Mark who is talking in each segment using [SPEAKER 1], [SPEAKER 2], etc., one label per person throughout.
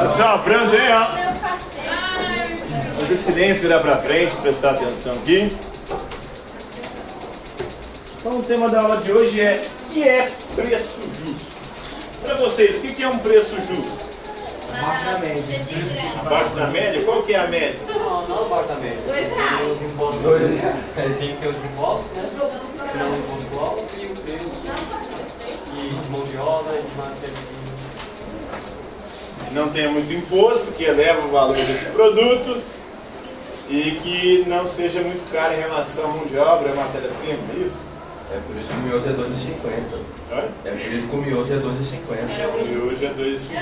[SPEAKER 1] Pessoal, pronto aí, ó. Fazer silêncio, virar pra frente, prestar atenção aqui. Então o tema da aula de hoje é o que é preço justo? Para vocês, o que é um preço justo?
[SPEAKER 2] Abaixo da média.
[SPEAKER 1] Abaixo da média? Qual que é a média?
[SPEAKER 3] Não, não abaixo da média.
[SPEAKER 4] Dois reais.
[SPEAKER 3] Tem os impostos. Dois reais. Tem que ter os impostos, né? Que não é o imposto alto e o preço e de mão de obra e de matéria
[SPEAKER 1] Não tenha muito imposto, que eleva o valor desse produto e que não seja muito caro em relação à mão de obra e matéria-prima, é isso?
[SPEAKER 2] É por isso que o miojo é 12,50.
[SPEAKER 1] Olha.
[SPEAKER 2] É por isso que o miojo é 12,50.
[SPEAKER 1] E hoje é dois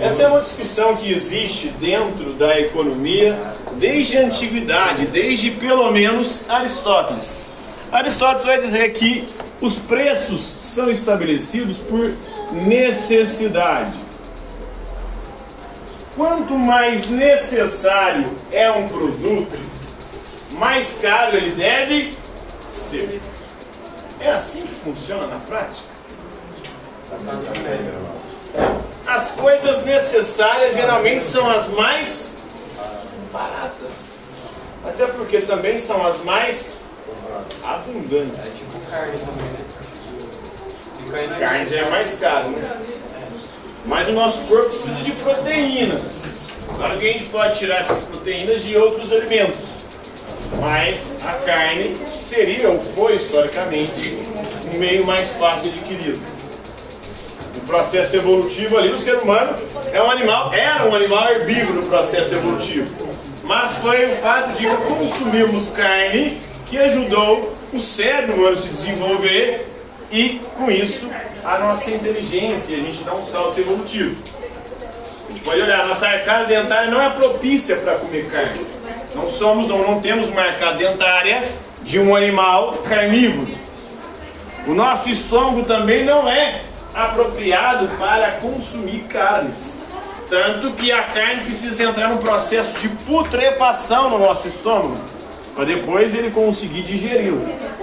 [SPEAKER 1] Essa é uma discussão que existe dentro da economia desde a antiguidade, desde pelo menos Aristóteles. Aristóteles vai dizer que os preços são estabelecidos por necessidade. Quanto mais necessário é um produto, mais caro ele deve ser. É assim que funciona na prática? As coisas necessárias geralmente são as mais baratas. Até porque também são as mais
[SPEAKER 3] É
[SPEAKER 1] abundantes.
[SPEAKER 3] tipo carne também, né? Carne,
[SPEAKER 1] já é mais cara, né? Mas o nosso corpo precisa de proteínas. Claro que a gente pode tirar essas proteínas de outros alimentos. Mas a carne seria ou foi historicamente um meio mais fácil de adquirido. No processo evolutivo ali, o ser humano é um animal, era um animal herbívoro no processo evolutivo. Mas foi o fato de consumirmos carne que ajudou o cérebro humano a se desenvolver e, com isso, a nossa inteligência, a gente dá um salto evolutivo. A gente pode olhar, nossa arcada dentária não é propícia para comer carne. Não somos ou não temos uma arcada dentária de um animal carnívoro. O nosso estômago também não é apropriado para consumir carnes. Tanto que a carne precisa entrar num processo de putrefação no nosso estômago, para depois ele conseguir digeri-la.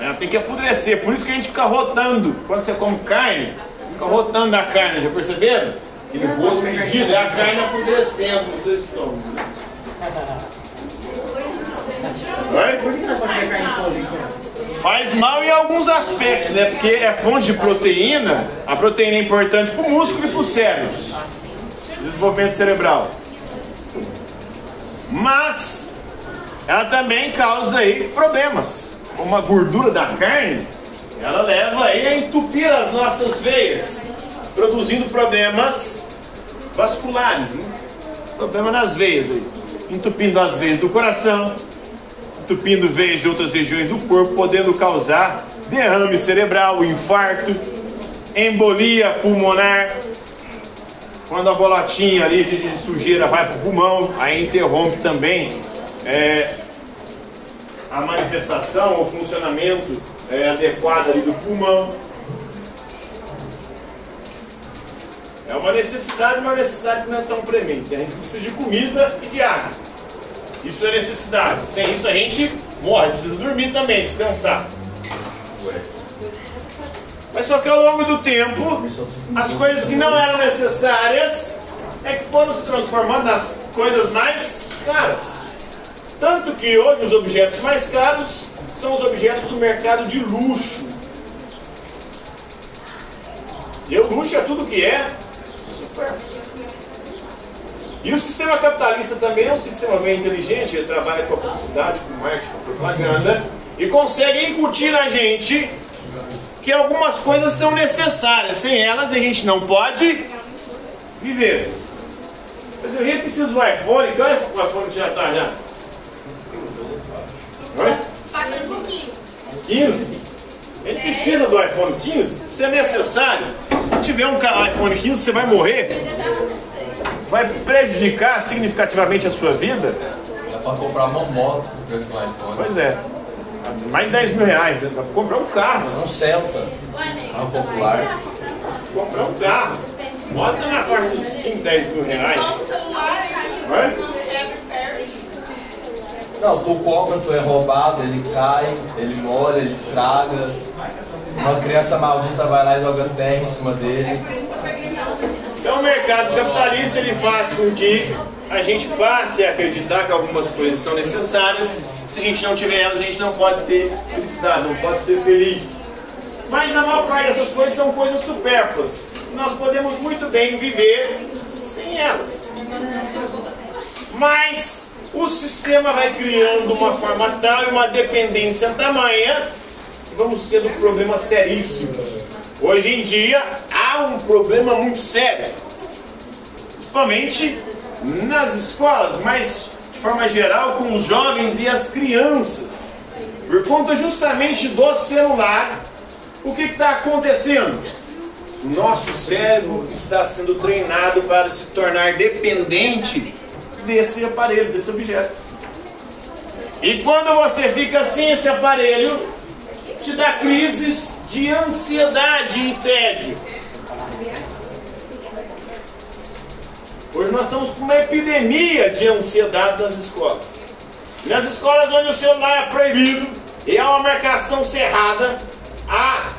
[SPEAKER 1] Ela tem que apodrecer, por isso que a gente fica rotando. Quando você come carne, fica rotando a carne, já perceberam? Aquele rosto medido, é a carne apodrecendo no seu estômago. Vai?
[SPEAKER 2] Por que não pode ter carne podre, então?
[SPEAKER 1] Faz mal em alguns aspectos, né? Porque é fonte de proteína. A proteína é importante para o músculo e para o cérebro. Desenvolvimento cerebral. Mas ela também causa aí problemas. Como a gordura da carne, ela leva aí a entupir as nossas veias, produzindo problemas vasculares, né? Problema nas veias aí. Entupindo as veias do coração, entupindo veias de outras regiões do corpo, podendo causar derrame cerebral, infarto, embolia pulmonar. Quando a bolotinha ali de sujeira vai para o pulmão, aí interrompe também é, a manifestação, o funcionamento é, adequado do pulmão. É uma necessidade, uma necessidade que não é tão premente. A gente precisa de comida e de água. Isso é necessidade. Sem isso a gente morre, precisa dormir também, descansar. Mas só que ao longo do tempo, as coisas que não eram necessárias é que foram se transformando nas coisas mais caras. Tanto que hoje os objetos mais caros são os objetos do mercado de luxo. E o luxo é tudo que é. E o sistema capitalista também é um sistema bem inteligente, ele trabalha com a publicidade, com marketing, com propaganda, e consegue incutir na gente que algumas coisas são necessárias. Sem elas a gente não pode viver. Mas eu nem preciso do iPhone, que o iPhone já está já? Oi? 15? Ele precisa do iPhone 15? Se é necessário, se tiver um iPhone 15, você vai morrer? vai prejudicar significativamente a sua vida?
[SPEAKER 2] Dá pra comprar uma moto com o preço do iPhone.
[SPEAKER 1] Pois é. Mais de 10 mil reais, né? Pra comprar um carro.
[SPEAKER 2] Um Celta. Carro popular.
[SPEAKER 1] Comprar um carro. Bota na faixa dos 5, 10 mil reais. Vai?
[SPEAKER 2] Não, tu compra, tu é roubado, ele cai, ele molha, ele estraga. Uma criança maldita vai lá e joga terra em cima dele.
[SPEAKER 1] Então o mercado capitalista ele faz com que a gente passe a acreditar que algumas coisas são necessárias. Se a gente não tiver elas, a gente não pode ter felicidade, não pode ser feliz. Mas a maior parte dessas coisas são coisas supérfluas. Nós podemos muito bem viver sem elas. Mas o sistema vai criando uma forma tal e uma dependência tamanha vamos tendo problemas seríssimos. Hoje em dia há um problema muito sério, principalmente nas escolas, mas de forma geral com os jovens e as crianças, por conta justamente do celular. O que está acontecendo? Nosso cérebro está sendo treinado para se tornar dependente desse aparelho, desse objeto. E quando você fica sem esse aparelho, te dá crises de ansiedade e tédio. Hoje nós estamos com uma epidemia de ansiedade nas escolas. Nas escolas onde o celular é proibido e há uma marcação cerrada, há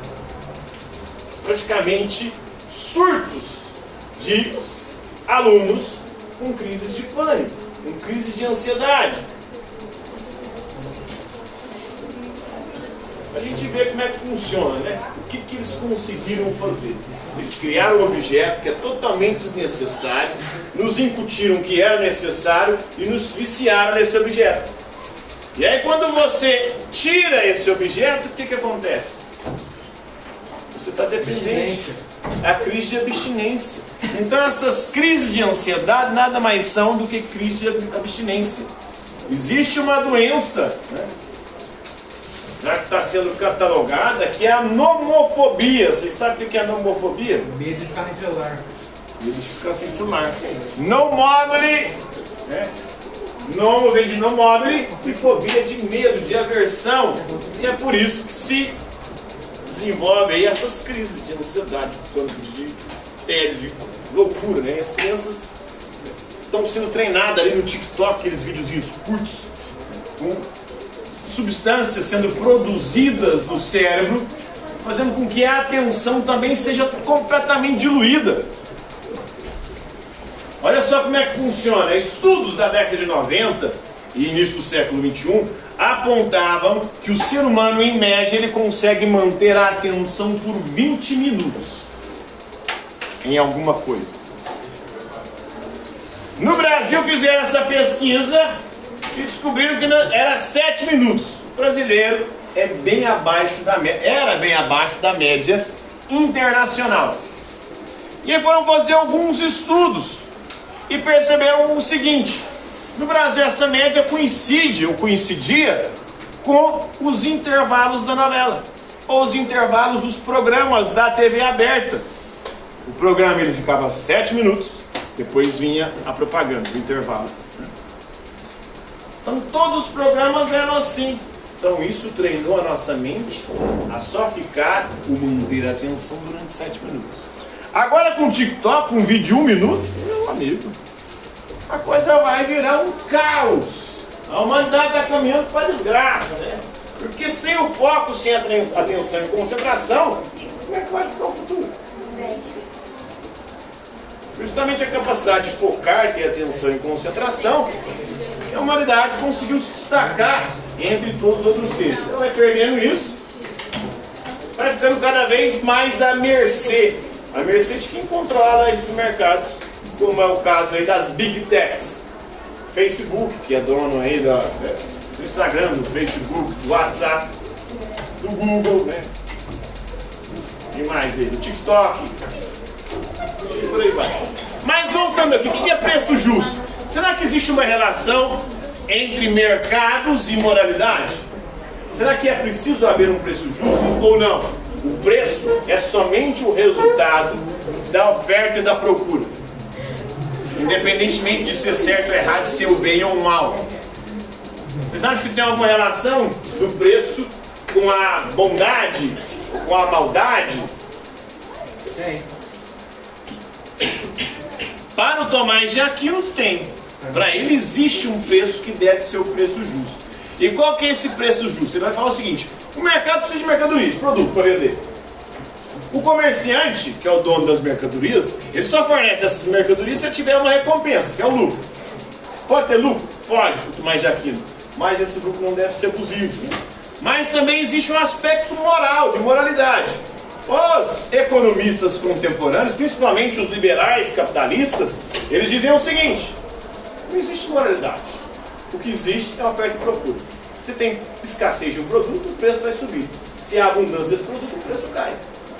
[SPEAKER 1] praticamente surtos de alunos com crises de pânico, com crises de ansiedade. A gente vê como é que funciona, né? O que, que eles conseguiram fazer? Eles criaram um objeto que é totalmente desnecessário, nos incutiram que era necessário e nos viciaram nesse objeto. E aí quando você tira esse objeto, o que, que acontece? Você está dependente. É a crise de abstinência. Então essas crises de ansiedade nada mais são do que crise de abstinência. Existe uma doença, né? já que está sendo catalogada, que é a nomofobia. Vocês sabem o que é a nomofobia?
[SPEAKER 4] Medo de ficar sem celular.
[SPEAKER 1] Medo de ficar sem celular. No mobile, né? Nomo vem de no mobile e fobia de medo, de aversão. E é por isso que se desenvolve aí essas crises de ansiedade, de tédio, de loucura, né? As crianças estão sendo treinadas ali no TikTok, aqueles videozinhos curtos, com substâncias sendo produzidas no cérebro, fazendo com que a atenção também seja completamente diluída. Olha só como é que funciona. Estudos da década de 90 e início do século 21 apontavam que o ser humano, em média, ele consegue manter a atenção por 20 minutos em alguma coisa. No Brasil fizeram essa pesquisa e descobriram que era 7 minutos. O brasileiro é bem abaixo da era bem abaixo da média internacional. E foram fazer alguns estudos e perceberam o seguinte: no Brasil essa média coincide ou coincidia com os intervalos da novela ou os intervalos dos programas da TV aberta. O programa ele ficava 7 minutos, depois vinha a propaganda, o intervalo. Então todos os programas eram assim. Então isso treinou a nossa mente a só ficar ou manter a atenção durante 7 minutos. Agora com o TikTok, um vídeo de um minuto, meu amigo, a coisa vai virar um caos. A humanidade está caminhando para a desgraça, né? Porque sem o foco, sem atenção e concentração, como é que vai ficar o futuro? Justamente a capacidade de focar, ter atenção e concentração, a humanidade conseguiu se destacar entre todos os outros seres. Ela vai perdendo isso, vai ficando cada vez mais à mercê. À mercê de quem controla esses mercados, como é o caso aí das Big Techs. Facebook, que é dono aí da, do Instagram, do Facebook, do WhatsApp, do Google, né? E mais aí, do TikTok. E por aí vai. Mas voltando aqui, o que é preço justo? Será que existe uma relação entre mercados e moralidade? Será que é preciso haver um preço justo ou não? O preço é somente o resultado da oferta e da procura. Independentemente de ser certo ou errado, de ser o bem ou o mal. Vocês acham que tem alguma relação do preço com a bondade, com a maldade?
[SPEAKER 4] Tem.
[SPEAKER 1] Para o Tomás de Aquino tem. Para ele existe um preço que deve ser o preço justo. E qual que é esse preço justo? Ele vai falar o seguinte: o mercado precisa de mercadoria, de produto para vender. O comerciante, que é o dono das mercadorias, ele só fornece essas mercadorias se tiver uma recompensa, que é o lucro. Pode ter lucro? Pode, muito mais de aquilo. Mas esse lucro não deve ser abusivo. Mas também existe um aspecto moral, de moralidade. Os economistas contemporâneos, principalmente os liberais capitalistas, eles diziam o seguinte: não existe moralidade. O que existe é oferta e procura. Se tem escassez de um produto, o preço vai subir. Se há abundância desse produto, o preço cai.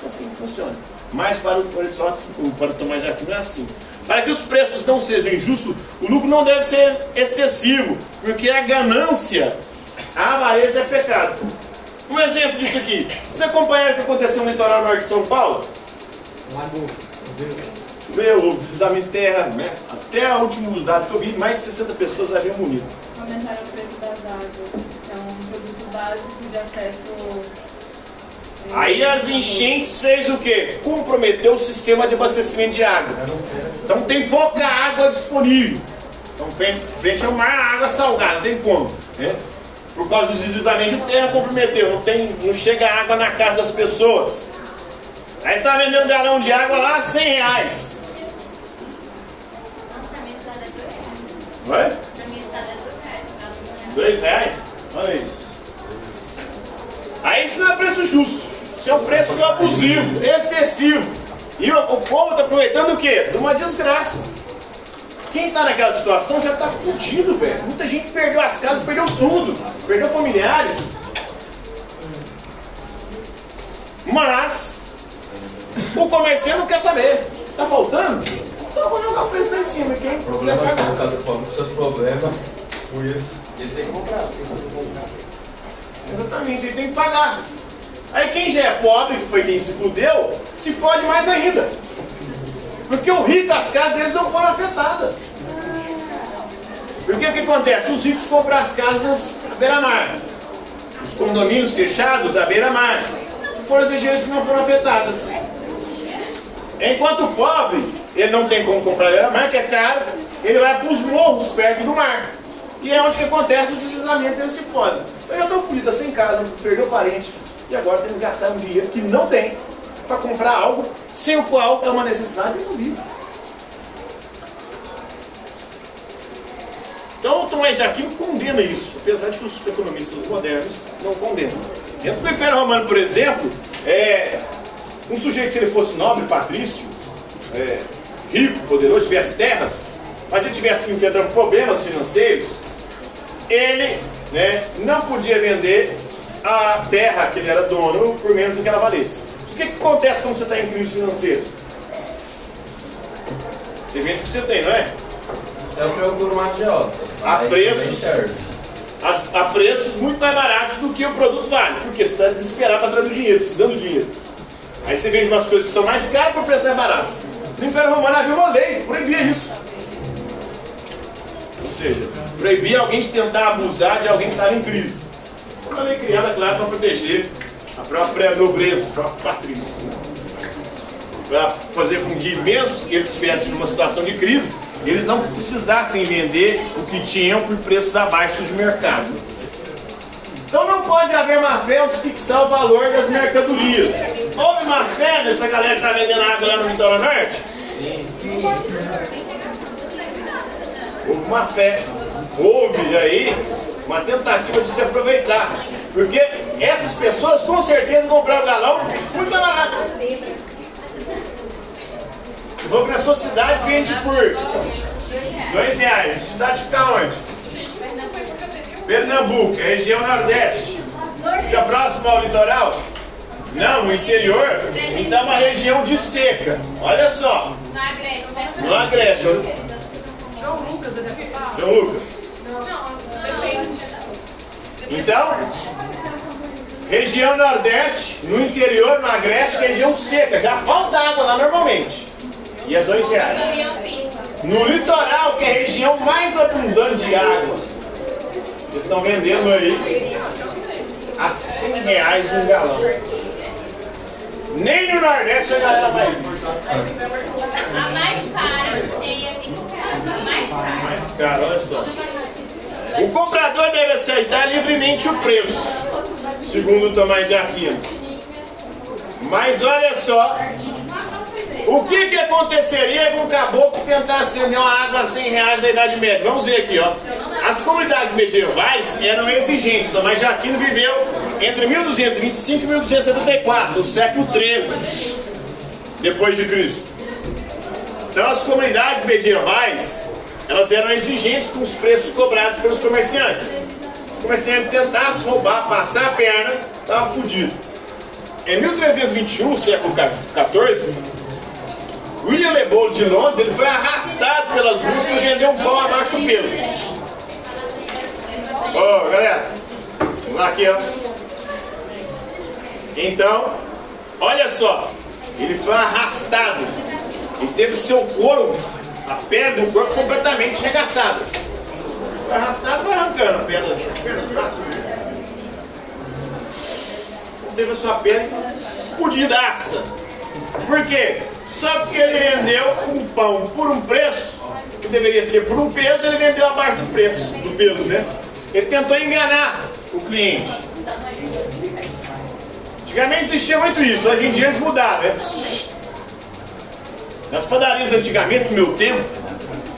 [SPEAKER 1] Assim funciona. Mas para o Aristóteles, para o Tomás de Aquino, é assim. Para que os preços não sejam injustos, o lucro não deve ser excessivo, porque a ganância, a avareza é pecado. Um exemplo disso aqui. Você acompanhar o que aconteceu no litoral norte de São Paulo?
[SPEAKER 4] Lago.
[SPEAKER 1] Choveu, houve deslizamento de terra, né? Até a última data que eu vi, mais de 60 pessoas haviam morrido.
[SPEAKER 5] Aumentaram o preço das águas, que é um produto básico de acesso.
[SPEAKER 1] Aí as enchentes fez o quê? Comprometeu o sistema de abastecimento de água. Então tem pouca água disponível. Então frente- ao mar, água salgada, tem como. Né? Por causa dos deslizamentos de terra, comprometeu. Não, tem, não chega água na casa das pessoas. Aí está vendendo um galão de água lá, 100 reais. Vai? Dois reais? Olha aí. Aí isso não é preço justo. Isso é um preço abusivo, excessivo. E o, o povo está aproveitando o quê? De uma desgraça. Quem está naquela situação já está fudido, velho. Muita gente perdeu as casas, perdeu tudo. Perdeu familiares. Mas o comerciante não quer saber. Tá faltando? Então eu vou jogar o preço lá em cima. Quem
[SPEAKER 2] O
[SPEAKER 1] quiser
[SPEAKER 2] problema é
[SPEAKER 1] pagar.
[SPEAKER 2] que cada pobre com seus problemas, por isso.
[SPEAKER 3] Ele tem que comprar, tem que comprar.
[SPEAKER 1] Exatamente, ele tem que pagar. Aí quem já é pobre, que foi quem se fudeu, se pode mais ainda. Porque o rico, as casas deles não foram afetadas. Porque o que acontece? Os ricos compram as casas à beira-mar. Os condomínios fechados à beira-mar. Foram as regiões que não foram afetadas. Enquanto o pobre, ele não tem como comprar à beira-mar, que é caro, ele vai para os morros perto do mar. E é onde que acontece os deslizamentos, eles se fodem. Eu já estou fudido, sem casa, perdeu parente, e agora tem que gastar um dinheiro que não tem para comprar algo sem o qual é uma necessidade e não vive. Então Tomás de Aquino condena isso, apesar de que os economistas modernos não condenam. Dentro do Império Romano, por exemplo, é, um sujeito, se ele fosse nobre, patrício, é, rico, poderoso, tivesse terras, mas ele tivesse que enfrentar problemas financeiros, ele né, não podia vender a terra que ele era dono por menos do que ela valesse. O que, que acontece quando você está em crise financeira? Você vende o que você tem, não é?
[SPEAKER 2] Eu procuro uma agiota.
[SPEAKER 1] A preços. As- a preços muito mais baratos do que o produto vale, porque você está desesperado atrás do dinheiro, precisando do dinheiro. Aí você vende umas coisas que são mais caras por preço mais barato. No Império Romano havia uma lei proibia isso. Ou seja, proibia alguém de tentar abusar de alguém que estava em crise. Uma lei criada, claro, para proteger a própria nobreza, os próprios patrícios. né? Para fazer com que, mesmo que eles estivessem numa situação de crise, eles não precisassem vender o que tinham por preços abaixo de mercado. Então não pode haver má fé se fixar o valor das mercadorias. Houve má fé nessa galera que está vendendo água lá no Litoral Norte? Houve uma fé. Houve aí uma tentativa de se aproveitar. Porque essas pessoas com certeza compraram o galão muito mais barato. Vou para a sua cidade vende por dois reais. Cidade fica onde?
[SPEAKER 6] Pernambuco é
[SPEAKER 1] região Nordeste. Fica próximo ao litoral? Não, no interior. Então é uma região de seca. Olha só,
[SPEAKER 6] Na Agreste,
[SPEAKER 1] no Agreste.
[SPEAKER 7] João Lucas é dessa sala?
[SPEAKER 1] João Lucas. Então, região Nordeste, no interior, no Agreste, região seca. Já falta água lá normalmente. E é dois reais. No litoral, que é a região mais abundante de água, eles estão vendendo aí a 100 reais um galão. Nem no Nordeste a galera faz isso.
[SPEAKER 6] A mais cara seria 5 reais. A mais cara.
[SPEAKER 1] Olha só. O comprador deve aceitar livremente o preço. segundo Tomás de Aquino. Mas olha só, o que, que aconteceria com um caboclo que tentasse vender uma água a 100 reais na Idade Média? Vamos ver aqui, ó. As comunidades medievais eram exigentes. Tomás de Aquino viveu entre 1225 e 1274, no século XIII, depois de Cristo. Então as comunidades medievais, elas eram exigentes com os preços cobrados pelos comerciantes. Se o comerciante tentasse roubar, passar a perna, estava fudido. Em 1321, século XIV, William Lebold de Londres ele foi arrastado pelas ruas para vender um pão abaixo do peso. Ó, galera, vamos lá aqui, ó. Então, olha só, ele foi arrastado e teve seu couro, a pele do corpo completamente arregaçada. Foi arrastado, foi arrancando a pedra, do braço. Teve a sua pele fudidaça. Por quê? Só porque ele vendeu um pão por um preço, que deveria ser por um peso, ele vendeu abaixo do preço, do peso, né? Ele tentou enganar o cliente. Antigamente existia muito isso, hoje em dia eles mudaram, né? Nas padarias antigamente, no meu tempo,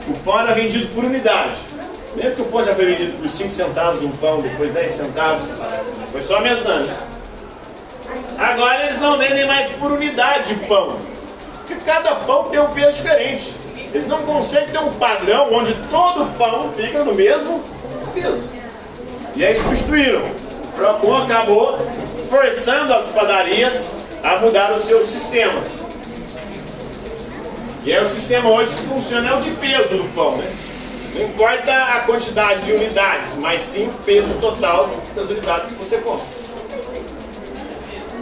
[SPEAKER 1] o pão era vendido por unidade. Lembra que o pão já foi vendido por 5 centavos um pão, depois 10 centavos? Foi só aumentando. Agora eles não vendem mais por unidade de pão. Porque cada pão tem um peso diferente. Eles não conseguem ter um padrão onde todo pão fica no mesmo peso. E aí substituíram. O Procon acabou forçando as padarias a mudar o seu sistema. E aí o sistema hoje que funciona é o de peso do pão, né? Não importa a quantidade de unidades, mas sim o peso total das unidades que você compra.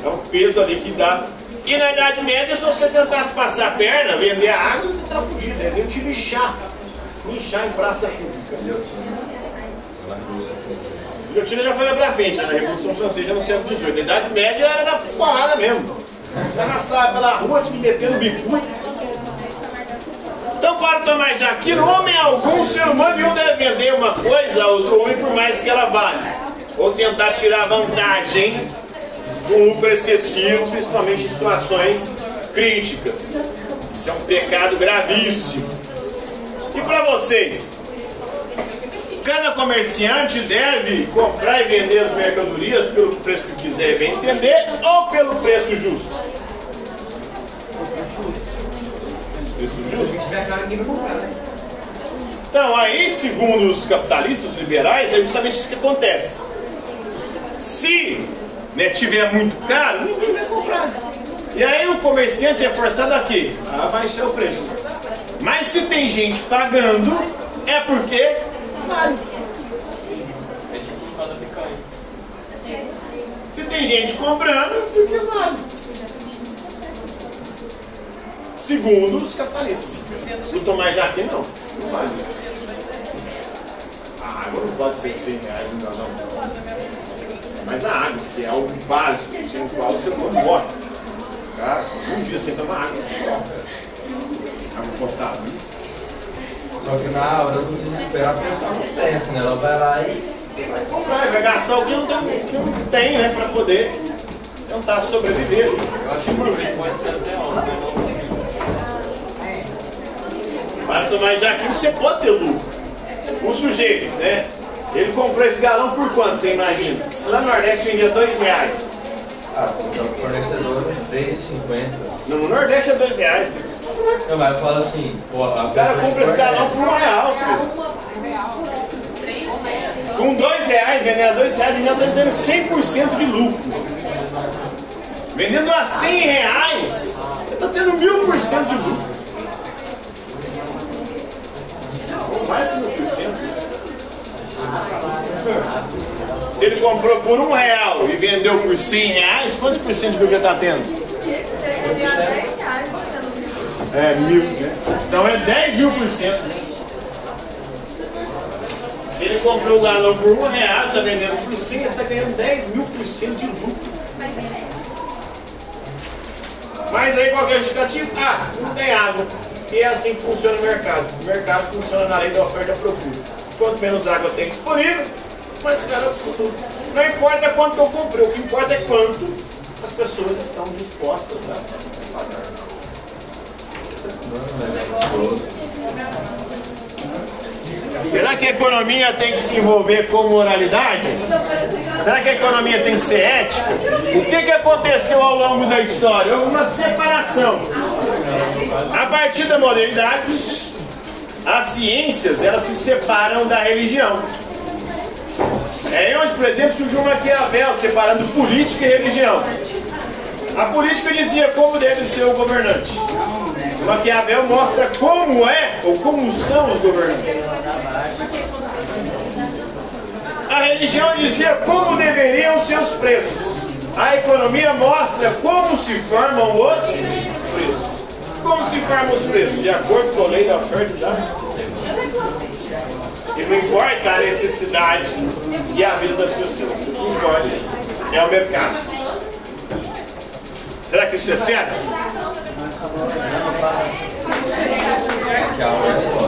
[SPEAKER 1] É o peso ali que dá. E na Idade Média, se você tentasse passar a perna, vender a água, você tá fudido. Eles iam te lixar. Lixar em praça pública. Guilhotina já foi pra frente, né? na Revolução Francesa no século XVIII. A Idade Média era na porrada mesmo. Arrastava pela rua, te metendo bico. Tomás de Aquino, homem algum, ser humano nenhum deve vender uma coisa a outro homem por mais que ela vale. Ou tentar tirar vantagem com lucro excessivo, principalmente em situações críticas. Isso é um pecado gravíssimo. E para vocês? Cada comerciante deve comprar e vender as mercadorias pelo preço que quiser bem entender ou pelo preço justo? Preço
[SPEAKER 4] Se
[SPEAKER 1] justo?
[SPEAKER 4] tiver caro, ninguém vai comprar, né?
[SPEAKER 1] Então, aí, segundo os capitalistas liberais, é justamente isso que acontece. Se né, tiver muito caro, ninguém vai comprar. E aí o comerciante é forçado a quê? A baixar o preço. Mas se tem gente pagando, é porque vale.
[SPEAKER 3] É tipo.
[SPEAKER 1] Se tem gente comprando, é porque vale. Segundo os capitalistas. O Tomás Jaqui não. Não vale isso. A água não pode ser 100 reais, não, não. Mas a água, que é algo básico, sem o qual você não morre. Cara, um dia sem tomar água, você morre. Água potável.
[SPEAKER 2] Só que na hora do desespero a pessoa não pensa, né? Ela vai lá e.
[SPEAKER 1] Vai comprar, vai gastar o que não tem, que não tem né, para poder tentar sobreviver.
[SPEAKER 3] Eu acho que o pode ser até alto, consigo.
[SPEAKER 1] Para tomar Jaquim, você pode ter lucro. O sujeito, né? Ele comprou esse galão por quanto, você imagina? Se lá no Nordeste vendia dois reais.
[SPEAKER 2] Ah, porque o fornecedor é 3,50.
[SPEAKER 1] No Nordeste é dois reais. filho.
[SPEAKER 2] Não, mas eu falo assim, pô, a
[SPEAKER 1] O cara compra esse galão por um real, filho. Com dois reais, vendendo a dois reais, ele já está dando 100% de lucro. Vendendo a 100 reais, ele está tendo mil por cento de lucro. Ou mais de mil por cento. Se ele comprou por um real e vendeu por 100 reais, quantos por cento de lucro ele está tendo? É, mil, né? Então é 10 mil por cento. Se ele comprou o galão por um real, está vendendo por 100, ele está ganhando 10 mil por cento de lucro. Mas aí qual que é a justificativa? Ah, não tem água. E é assim que funciona o mercado. O mercado funciona na lei da oferta e procura. Quanto menos água tem disponível, mais caro é o produto. Não importa quanto eu comprei, o que importa é quanto as pessoas estão dispostas a pagar. Será que a economia tem que se envolver com moralidade? Será que a economia tem que ser ética? O que, que aconteceu ao longo da história? Houve uma separação. A partir da modernidade, as ciências elas se separam da religião. É onde, por exemplo, surgiu Maquiavel separando política e religião. A política dizia como deve ser o governante. Maquiavel mostra como é ou como são os governantes. A religião dizia como deveriam ser os preços. A economia mostra como se formam os como se forma os preços? De acordo com a lei da oferta e da e não importa a necessidade e a vida das pessoas. O que importa é o mercado. Será que isso é certo?
[SPEAKER 3] É.